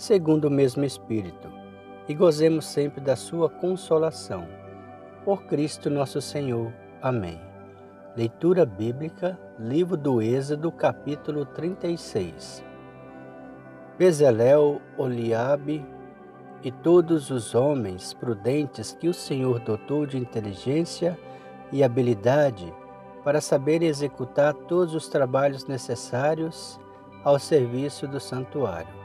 segundo o mesmo Espírito, e gozemos sempre da sua consolação. Por Cristo nosso Senhor. Amém. Leitura bíblica, livro do Êxodo, capítulo 36. Bezalel, Oliabe, e todos os homens prudentes que o Senhor dotou de inteligência e habilidade para saber executar todos os trabalhos necessários ao serviço do santuário.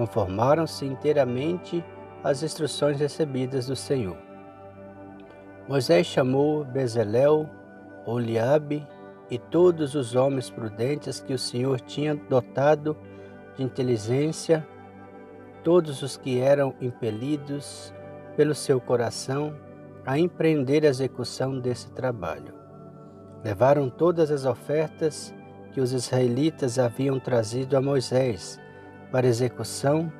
Conformaram-se inteiramente às instruções recebidas do Senhor. Moisés chamou Bezalel, Oliabe e todos os homens prudentes que o Senhor tinha dotado de inteligência todos os que eram impelidos pelo seu coração a empreender a execução desse trabalho. Levaram todas as ofertas que os israelitas haviam trazido a Moisés para execução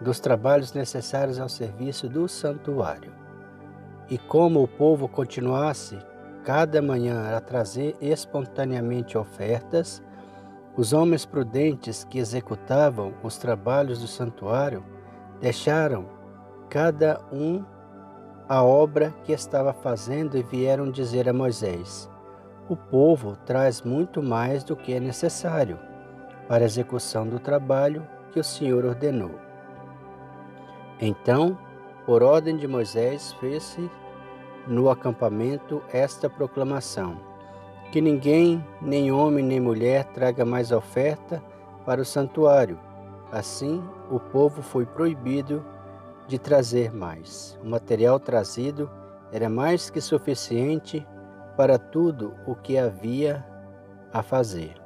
dos trabalhos necessários ao serviço do santuário. E como o povo continuasse cada manhã a trazer espontaneamente ofertas, os homens prudentes que executavam os trabalhos do santuário deixaram cada um a obra que estava fazendo e vieram dizer a Moisés: O povo traz muito mais do que é necessário para a execução do trabalho que o Senhor ordenou. Então, por ordem de Moisés, fez-se no acampamento esta proclamação que ninguém, nem homem nem mulher, traga mais oferta para o santuário. Assim, o povo foi proibido de trazer mais. O material trazido era mais que suficiente para tudo o que havia a fazer.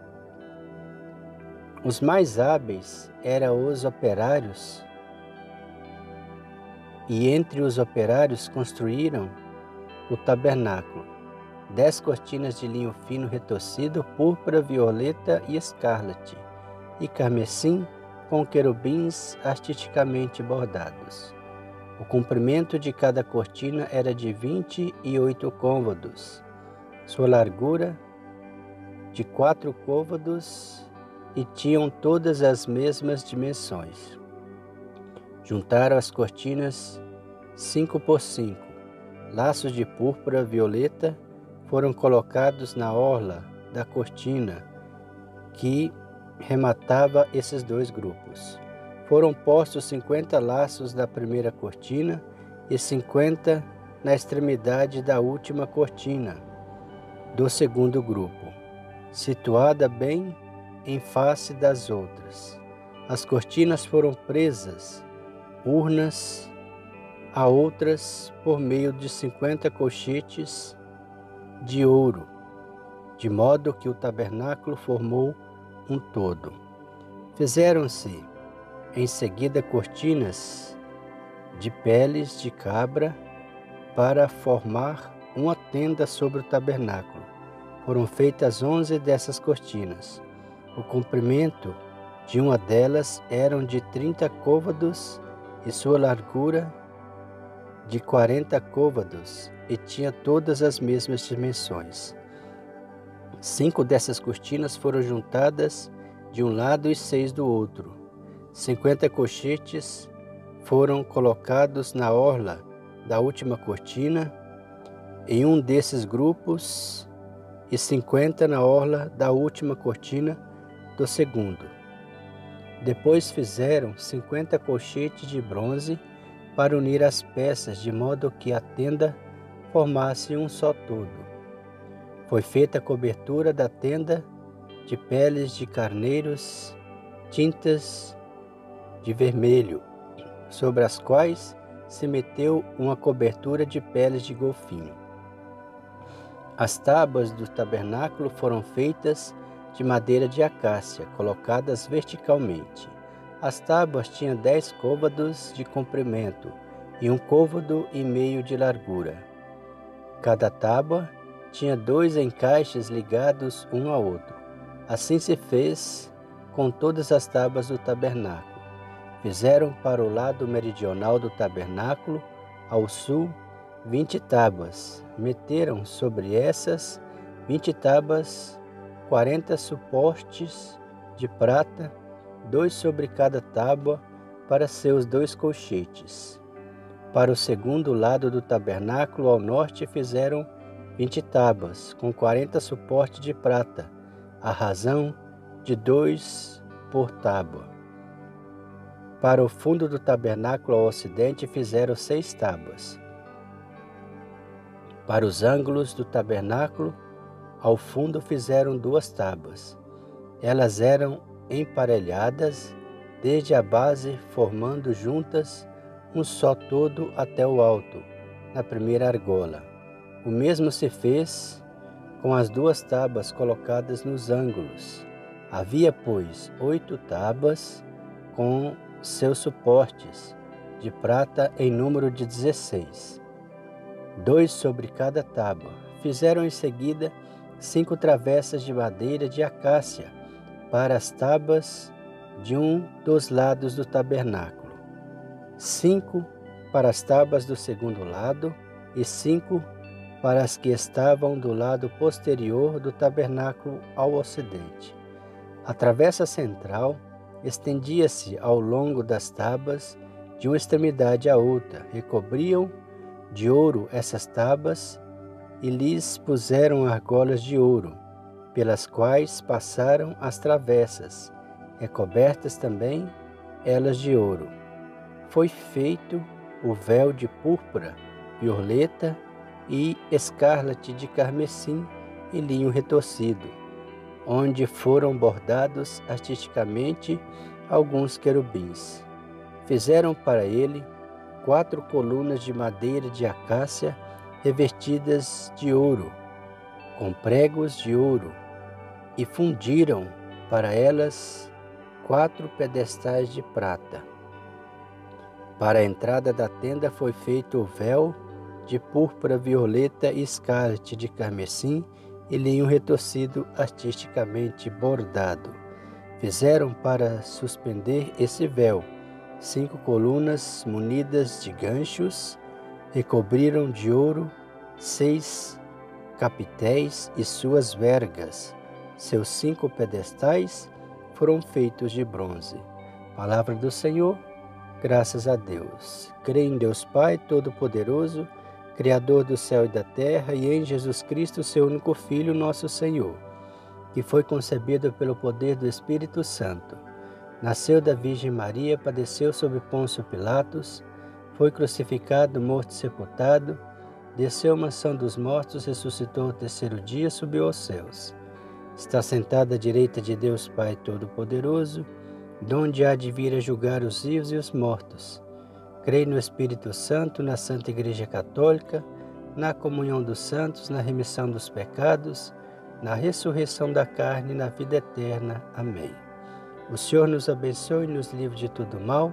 Os mais hábeis eram os operários, e entre os operários construíram o tabernáculo dez cortinas de linho fino retorcido, púrpura, violeta e escarlate, e carmesim com querubins artisticamente bordados. O comprimento de cada cortina era de vinte e oito côvados, sua largura de quatro côvados e tinham todas as mesmas dimensões. Juntaram as cortinas cinco por cinco, laços de púrpura, violeta foram colocados na orla da cortina que rematava esses dois grupos. Foram postos 50 laços da primeira cortina e 50 na extremidade da última cortina do segundo grupo, situada bem em face das outras. As cortinas foram presas, urnas a outras por meio de 50 colchetes de ouro, de modo que o tabernáculo formou um todo. Fizeram-se em seguida cortinas de peles de cabra para formar uma tenda sobre o tabernáculo. Foram feitas onze dessas cortinas. O comprimento de uma delas eram de trinta côvados e sua largura de quarenta côvados e tinha todas as mesmas dimensões. Cinco dessas cortinas foram juntadas de um lado e seis do outro. Cinquenta cochetes foram colocados na orla da última cortina em um desses grupos e cinquenta na orla da última cortina do segundo. Depois fizeram cinquenta colchetes de bronze para unir as peças de modo que a tenda formasse um só todo. Foi feita a cobertura da tenda de peles de carneiros, tintas de vermelho, sobre as quais se meteu uma cobertura de peles de golfinho. As tábuas do tabernáculo foram feitas de madeira de acácia, colocadas verticalmente. As tábuas tinham dez côvados de comprimento e um côvado e meio de largura. Cada tábua tinha dois encaixes ligados um ao outro. Assim se fez com todas as tábuas do tabernáculo. Fizeram para o lado meridional do tabernáculo, ao sul, vinte tábuas. Meteram sobre essas vinte tábuas quarenta suportes de prata, dois sobre cada tábua, para seus dois colchetes. Para o segundo lado do tabernáculo, ao norte, fizeram vinte tábuas, com quarenta suportes de prata, a razão de dois por tábua. Para o fundo do tabernáculo ao ocidente, fizeram seis tábuas. Para os ângulos do tabernáculo, ao fundo fizeram duas tábuas. Elas eram emparelhadas desde a base, formando juntas um só todo até o alto, na primeira argola. O mesmo se fez com as duas tábuas colocadas nos ângulos. Havia, pois, oito tábuas com seus suportes, de prata em número de dezesseis, dois sobre cada tábua. Fizeram em seguida cinco travessas de madeira de acácia para as tábuas de um dos lados do tabernáculo, cinco para as tábuas do segundo lado e cinco para as que estavam do lado posterior do tabernáculo ao ocidente. A travessa central estendia-se ao longo das tábuas de uma extremidade à outra, recobriam de ouro essas tábuas e lhes puseram argolas de ouro, pelas quais passaram as travessas, recobertas também elas de ouro. Foi feito o véu de púrpura, violeta e escarlate de carmesim e linho retorcido, onde foram bordados artisticamente alguns querubins. Fizeram para ele quatro colunas de madeira de acácia revestidas de ouro, com pregos de ouro, e fundiram para elas quatro pedestais de prata. Para a entrada da tenda foi feito o véu de púrpura violeta e escarlate de carmesim e linho retorcido artisticamente bordado. Fizeram para suspender esse véu cinco colunas munidas de ganchos recobriram de ouro seis capitéis e suas vergas. Seus cinco pedestais foram feitos de bronze. Palavra do Senhor, graças a Deus. Creio em Deus Pai Todo-Poderoso, Criador do céu e da terra, e em Jesus Cristo, seu único Filho, nosso Senhor, que foi concebido pelo poder do Espírito Santo. Nasceu da Virgem Maria, padeceu sob Pôncio Pilatos foi crucificado, morto e sepultado, desceu à mansão dos mortos, ressuscitou o terceiro dia, subiu aos céus. Está sentado à direita de Deus Pai Todo-Poderoso, donde há de vir a julgar os vivos e os mortos. Creio no Espírito Santo, na Santa Igreja Católica, na comunhão dos santos, na remissão dos pecados, na ressurreição da carne e na vida eterna. Amém. O Senhor nos abençoe e nos livre de todo mal